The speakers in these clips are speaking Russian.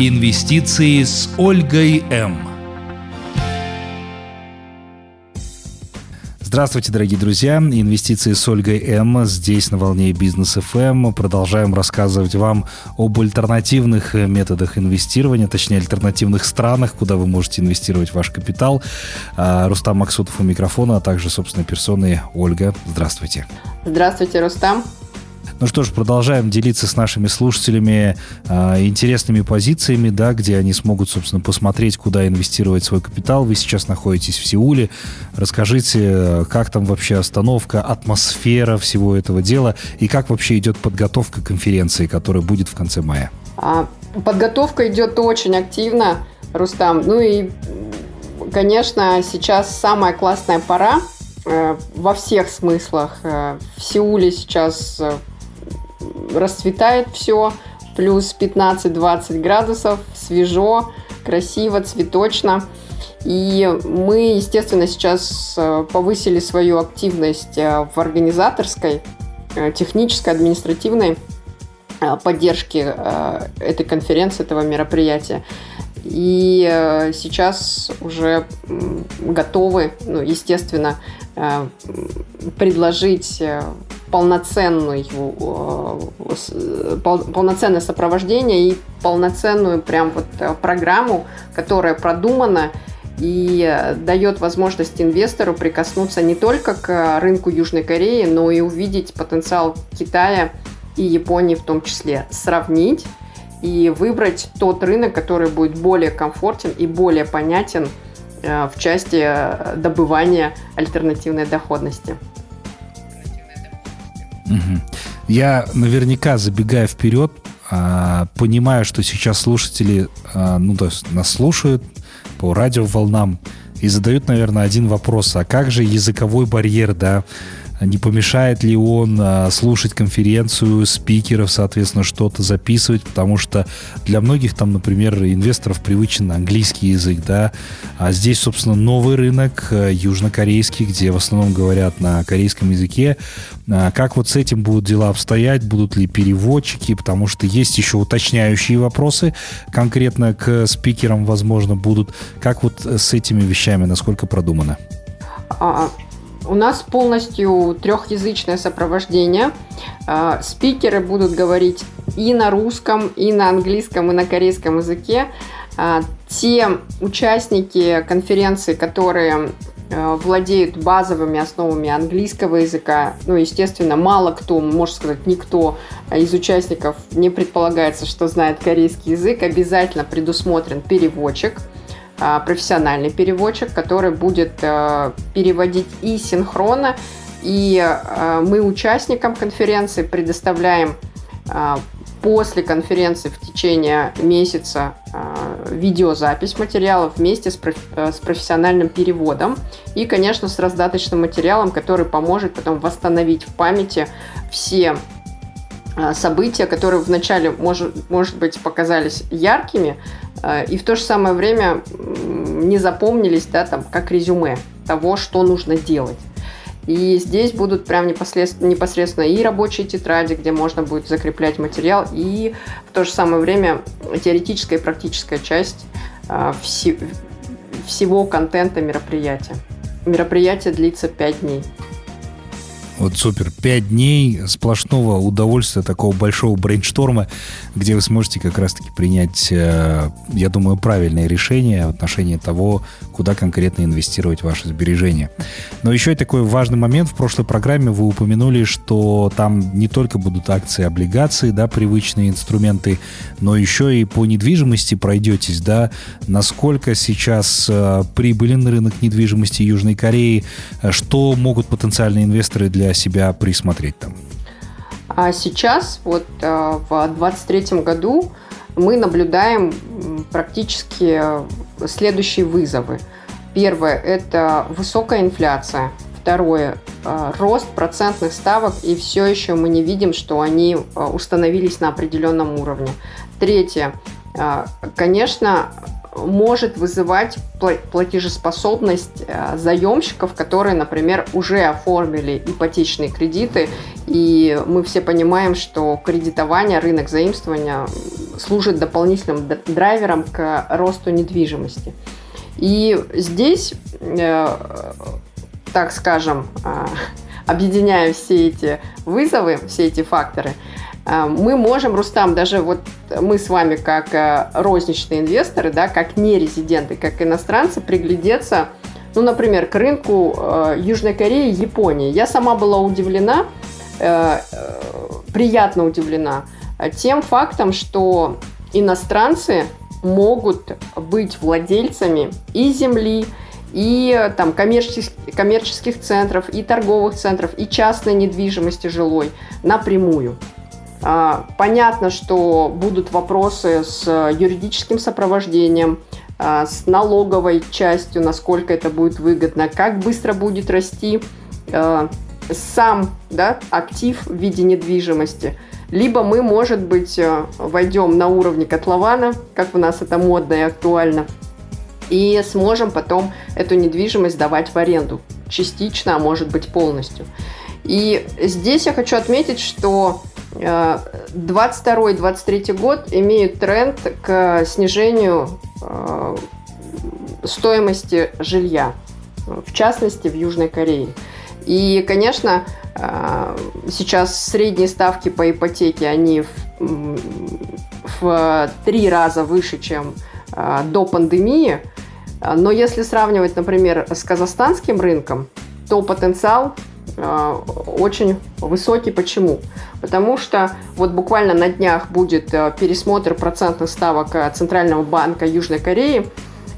Инвестиции с Ольгой М. Здравствуйте, дорогие друзья. Инвестиции с Ольгой М. Здесь на волне бизнес ФМ. Продолжаем рассказывать вам об альтернативных методах инвестирования, точнее, альтернативных странах, куда вы можете инвестировать ваш капитал. А, Рустам Максутов у микрофона, а также, собственно, персоны Ольга. Здравствуйте. Здравствуйте, Рустам. Ну что ж, продолжаем делиться с нашими слушателями э, интересными позициями, да, где они смогут, собственно, посмотреть, куда инвестировать свой капитал. Вы сейчас находитесь в Сеуле. Расскажите, как там вообще остановка, атмосфера всего этого дела и как вообще идет подготовка конференции, которая будет в конце мая? А, подготовка идет очень активно, Рустам. Ну и, конечно, сейчас самая классная пора э, во всех смыслах. Э, в Сеуле сейчас э, расцветает все, плюс 15-20 градусов, свежо, красиво, цветочно. И мы, естественно, сейчас э, повысили свою активность э, в организаторской, э, технической, административной поддержке этой конференции, этого мероприятия. И сейчас уже готовы, ну, естественно, предложить полноценную, э, полноценное сопровождение и полноценную прям вот э, программу, которая продумана и дает возможность инвестору прикоснуться не только к рынку Южной Кореи, но и увидеть потенциал Китая и Японии в том числе, сравнить и выбрать тот рынок, который будет более комфортен и более понятен э, в части добывания альтернативной доходности. Угу. Я наверняка, забегая вперед, а, понимаю, что сейчас слушатели а, ну, то есть нас слушают по радиоволнам и задают, наверное, один вопрос. А как же языковой барьер, да? Не помешает ли он а, слушать конференцию спикеров, соответственно, что-то записывать, потому что для многих там, например, инвесторов привычен английский язык, да, а здесь, собственно, новый рынок э, южнокорейский, где в основном говорят на корейском языке. А как вот с этим будут дела обстоять, будут ли переводчики, потому что есть еще уточняющие вопросы конкретно к спикерам, возможно, будут. Как вот с этими вещами, насколько продумано? У нас полностью трехязычное сопровождение. А, спикеры будут говорить и на русском, и на английском, и на корейском языке. А, те участники конференции, которые а, владеют базовыми основами английского языка. Ну, естественно, мало кто, можно сказать, никто из участников не предполагается, что знает корейский язык. Обязательно предусмотрен переводчик – профессиональный переводчик, который будет э, переводить и синхронно, и э, мы участникам конференции предоставляем э, после конференции в течение месяца видеозапись материалов вместе с, профессиональным переводом и, конечно, с раздаточным материалом, который поможет потом восстановить в памяти все события, которые вначале, может, может быть, показались яркими, Э, и в то же самое время не запомнились, да, там, как резюме того, что нужно делать. И здесь будут прям непосредственно, непосредственно и рабочие тетради, где можно будет закреплять материал, и в то же самое время теоретическая и практическая часть э, вси, всего контента мероприятия. Мероприятие длится 5 дней. Вот супер. Пять дней сплошного удовольствия, такого большого брейншторма, где вы сможете как раз-таки принять, э, я думаю, правильное решение в отношении того, куда конкретно инвестировать ваши сбережения. Но еще и такой важный момент. В прошлой программе вы упомянули, что там не только будут акции, облигации, да, привычные инструменты, но еще и по недвижимости пройдетесь, да, насколько сейчас э, прибылен рынок недвижимости Южной Кореи, э, что могут потенциальные инвесторы для себя присмотреть там? А сейчас, вот э, в 2023 году, мы наблюдаем практически следующие вызовы. Первое – это высокая инфляция. Второе э, – рост процентных ставок, и все еще мы не видим, что они э, установились на определенном уровне. Третье – конечно, может вызывать платежеспособность э, заемщиков, которые, например, уже оформили ипотечные кредиты. И мы все понимаем, что кредитование, рынок заимствования служит дополнительным драйвером к росту недвижимости. И здесь, э, так скажем, э, объединяя все эти вызовы, все эти факторы, мы можем, Рустам, даже вот мы с вами как э, розничные инвесторы, да, как нерезиденты, как иностранцы, приглядеться, ну, например, к рынку э, Южной Кореи, Японии. Я сама была удивлена, приятно удивлена тем фактом, что иностранцы могут быть владельцами и земли, и там коммерческих, коммерческих центров, и торговых центров, и частной недвижимости жилой напрямую. А, понятно, что будут вопросы с юридическим сопровождением, а, с налоговой частью, насколько это будет выгодно, как быстро будет расти а, сам да, актив в виде недвижимости. Либо мы, может быть, войдем на уровне котлована, как у нас это модно и актуально – и сможем потом эту недвижимость давать в аренду. Частично, а может быть полностью. И здесь я хочу отметить, что 22-23 э, год имеют тренд к снижению э, стоимости жилья, в частности в Южной Корее. И, конечно, э, сейчас средние ставки по ипотеке, они в, в три раза выше, чем до пандемии. Но если сравнивать, например, с казахстанским рынком, то потенциал очень высокий. Почему? Потому что вот буквально на днях будет а, пересмотр процентных ставок Центрального банка Южной Кореи,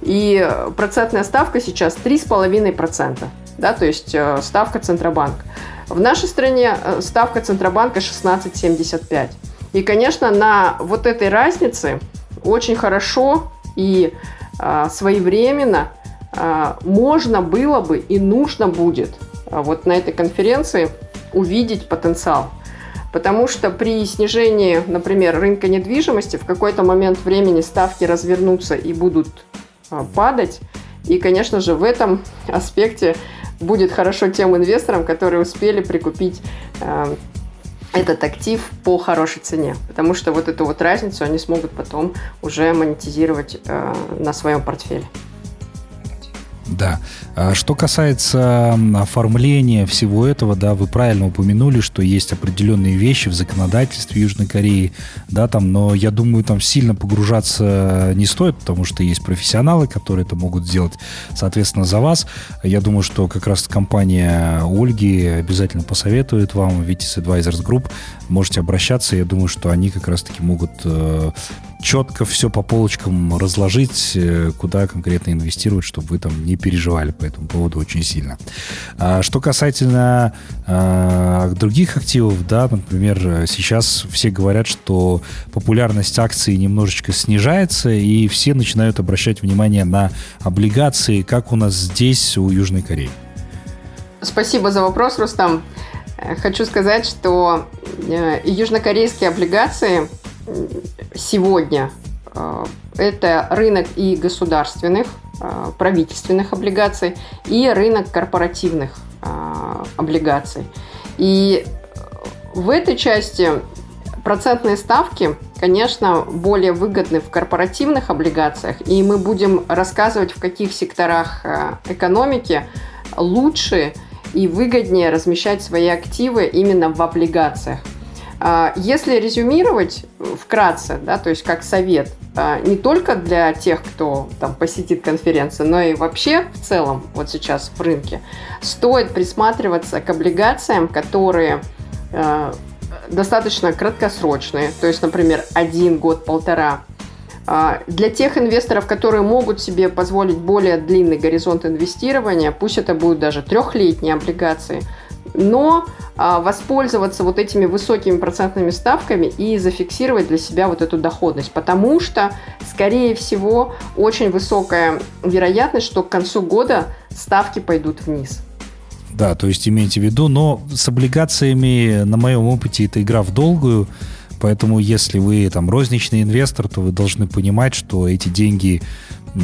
и процентная ставка сейчас 3,5%, да, то есть ставка Центробанка. В нашей стране ставка Центробанка 16,75. И, конечно, на вот этой разнице очень хорошо и своевременно можно было бы и нужно будет вот на этой конференции увидеть потенциал. Потому что при снижении, например, рынка недвижимости в какой-то момент времени ставки развернутся и будут падать. И, конечно же, в этом аспекте будет хорошо тем инвесторам, которые успели прикупить этот актив по хорошей цене, потому что вот эту вот разницу они смогут потом уже монетизировать э, на своем портфеле. Да. А что касается оформления всего этого, да, вы правильно упомянули, что есть определенные вещи в законодательстве Южной Кореи, да, там, но я думаю, там сильно погружаться не стоит, потому что есть профессионалы, которые это могут сделать, соответственно, за вас. Я думаю, что как раз компания Ольги обязательно посоветует вам, Vitis Advisors Group, можете обращаться, я думаю, что они как раз-таки могут э, четко все по полочкам разложить, э, куда конкретно инвестировать, чтобы вы там не переживали по этому поводу очень сильно. А что касательно а, других активов, да, например, сейчас все говорят, что популярность акций немножечко снижается, и все начинают обращать внимание на облигации, как у нас здесь, у Южной Кореи. Спасибо за вопрос, Рустам. Хочу сказать, что э, южнокорейские облигации сегодня э, это рынок и государственных, э, правительственных облигаций, и рынок корпоративных э, облигаций. И в этой части процентные ставки, конечно, более выгодны в корпоративных облигациях, и мы будем рассказывать, в каких секторах экономики лучше и выгоднее размещать свои активы именно в облигациях. А, если резюмировать вкратце, да, то есть как совет, а, не только для тех, кто там посетит конференцию, но и вообще в целом вот сейчас в рынке, стоит присматриваться к облигациям, которые а, достаточно краткосрочные, то есть, например, один год-полтора. Для тех инвесторов, которые могут себе позволить более длинный горизонт инвестирования, пусть это будут даже трехлетние облигации – но а, воспользоваться вот этими высокими процентными ставками и зафиксировать для себя вот эту доходность, потому что, скорее всего, очень высокая вероятность, что к концу года ставки пойдут вниз. Да, то есть имейте в виду, но с облигациями, на моем опыте, это игра в долгую, Поэтому, если вы там розничный инвестор, то вы должны понимать, что эти деньги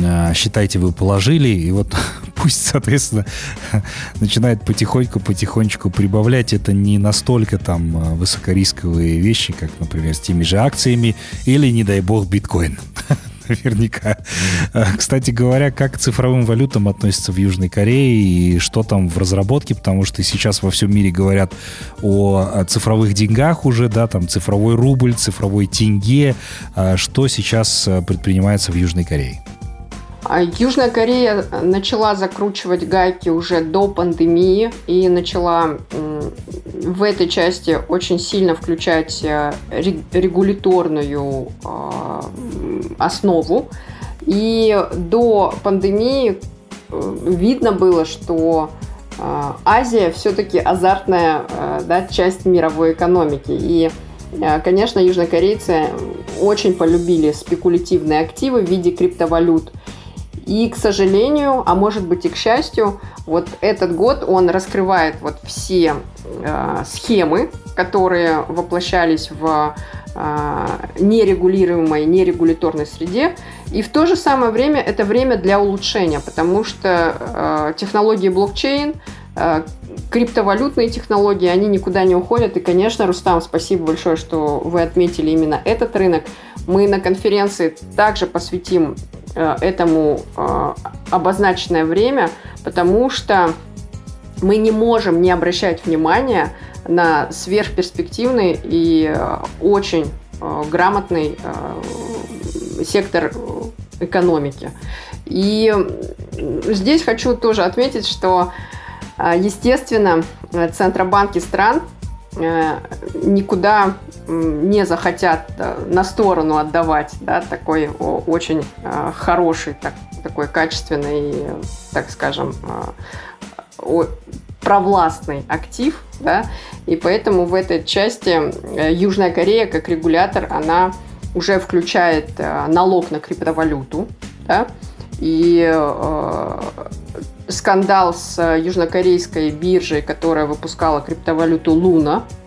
а, считайте, вы положили, и вот пусть, соответственно, начинает потихоньку, потихонечку прибавлять. Это не настолько там а, высокорисковые вещи, как, например, с теми же акциями или, не дай бог, биткоин. Наверняка. А, кстати говоря, как к цифровым валютам относятся в Южной Корее и что там в разработке, потому что сейчас во всем мире говорят о цифровых деньгах уже, да, там цифровой рубль, цифровой тенге, что сейчас предпринимается в Южной Корее. А Южная Корея начала закручивать гайки уже до пандемии и начала в этой части очень сильно включать э, регуляторную а, основу. И до пандемии э, видно было, что э, Азия все-таки азартная да, часть мировой экономики. И Конечно, южнокорейцы очень полюбили спекулятивные активы в виде криптовалют – и, к сожалению, а может быть и к счастью, вот этот год он раскрывает вот все э, схемы, которые воплощались в э, нерегулируемой, нерегуляторной среде. И в то же самое время это время для улучшения, потому что э, технологии блокчейн, э, криптовалютные технологии, они никуда не уходят. И, конечно, Рустам, спасибо большое, что вы отметили именно этот рынок. Мы на конференции также посвятим этому э, обозначенное время, потому что мы не можем не обращать внимания на сверхперспективный и э, очень грамотный сектор экономики. И здесь хочу тоже отметить, что, естественно, центробанки стран Э, никуда не захотят э, на сторону отдавать, да, такой очень э, хороший, так, такой качественный, так скажем, провластный актив, да, и поэтому в этой части Южная Корея как регулятор, она уже включает налог на криптовалюту, да, и скандал с э, южнокорейской биржей, которая выпускала криптовалюту Луна, э,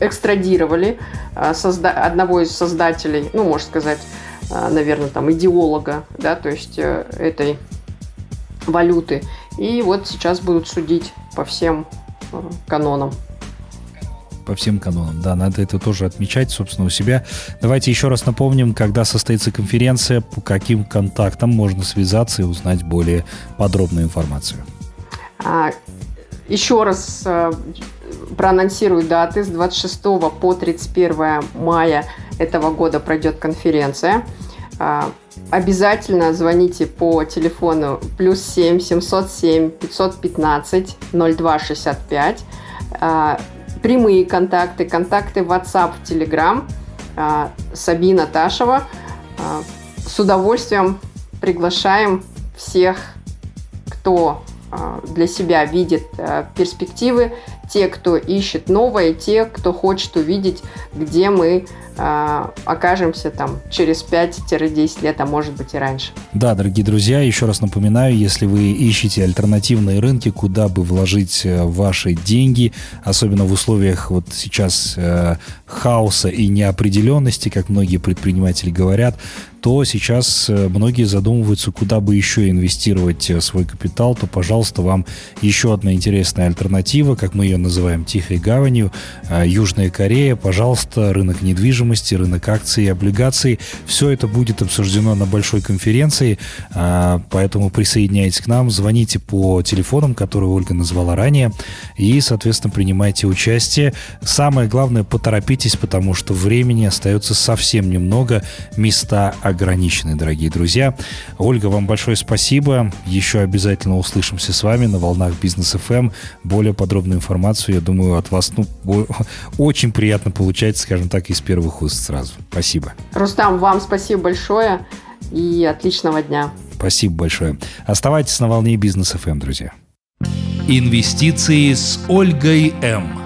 экстрадировали э, одного из создателей, ну, можно сказать, наверное, там, идеолога, да, то есть этой валюты. И вот сейчас будут судить по всем канонам по всем канонам. Да, надо это тоже отмечать, собственно, у себя. Давайте еще раз напомним, когда состоится конференция, по каким контактам можно связаться и узнать более подробную информацию. А, еще раз проанонсирую даты. С 26 по 31 мая этого года пройдет конференция. А, обязательно звоните по телефону плюс 7 707 515 0265 прямые контакты, контакты WhatsApp, Telegram. А, Сабина Ташева. А, с удовольствием приглашаем всех, кто для себя видит перспективы, те, кто ищет новое, те, кто хочет увидеть, где мы а, окажемся там через 5-10 лет, а может быть и раньше. Да, дорогие друзья, еще раз напоминаю, если вы ищете альтернативные рынки, куда бы вложить э, ваши деньги, особенно в условиях вот сейчас э, хаоса и неопределенности, как многие предприниматели говорят, то сейчас э, многие задумываются, куда бы еще инвестировать э, свой капитал, то, пожалуйста, вам еще одна интересная альтернатива, как мы ее называем, тихой гаванью, Южная Корея, пожалуйста, рынок недвижимости, рынок акций и облигаций. Все это будет обсуждено на большой конференции, поэтому присоединяйтесь к нам, звоните по телефонам, которые Ольга назвала ранее, и, соответственно, принимайте участие. Самое главное, поторопитесь, потому что времени остается совсем немного, места ограничены, дорогие друзья. Ольга, вам большое спасибо. Еще обязательно услышимся с вами на волнах Бизнес ФМ. Эм. Более подробную информацию, я думаю, от вас ну, очень приятно получать, скажем так, из первых первых уст сразу. Спасибо. Рустам, вам спасибо большое и отличного дня. Спасибо большое. Оставайтесь на волне бизнес FM, друзья. Инвестиции с Ольгой М.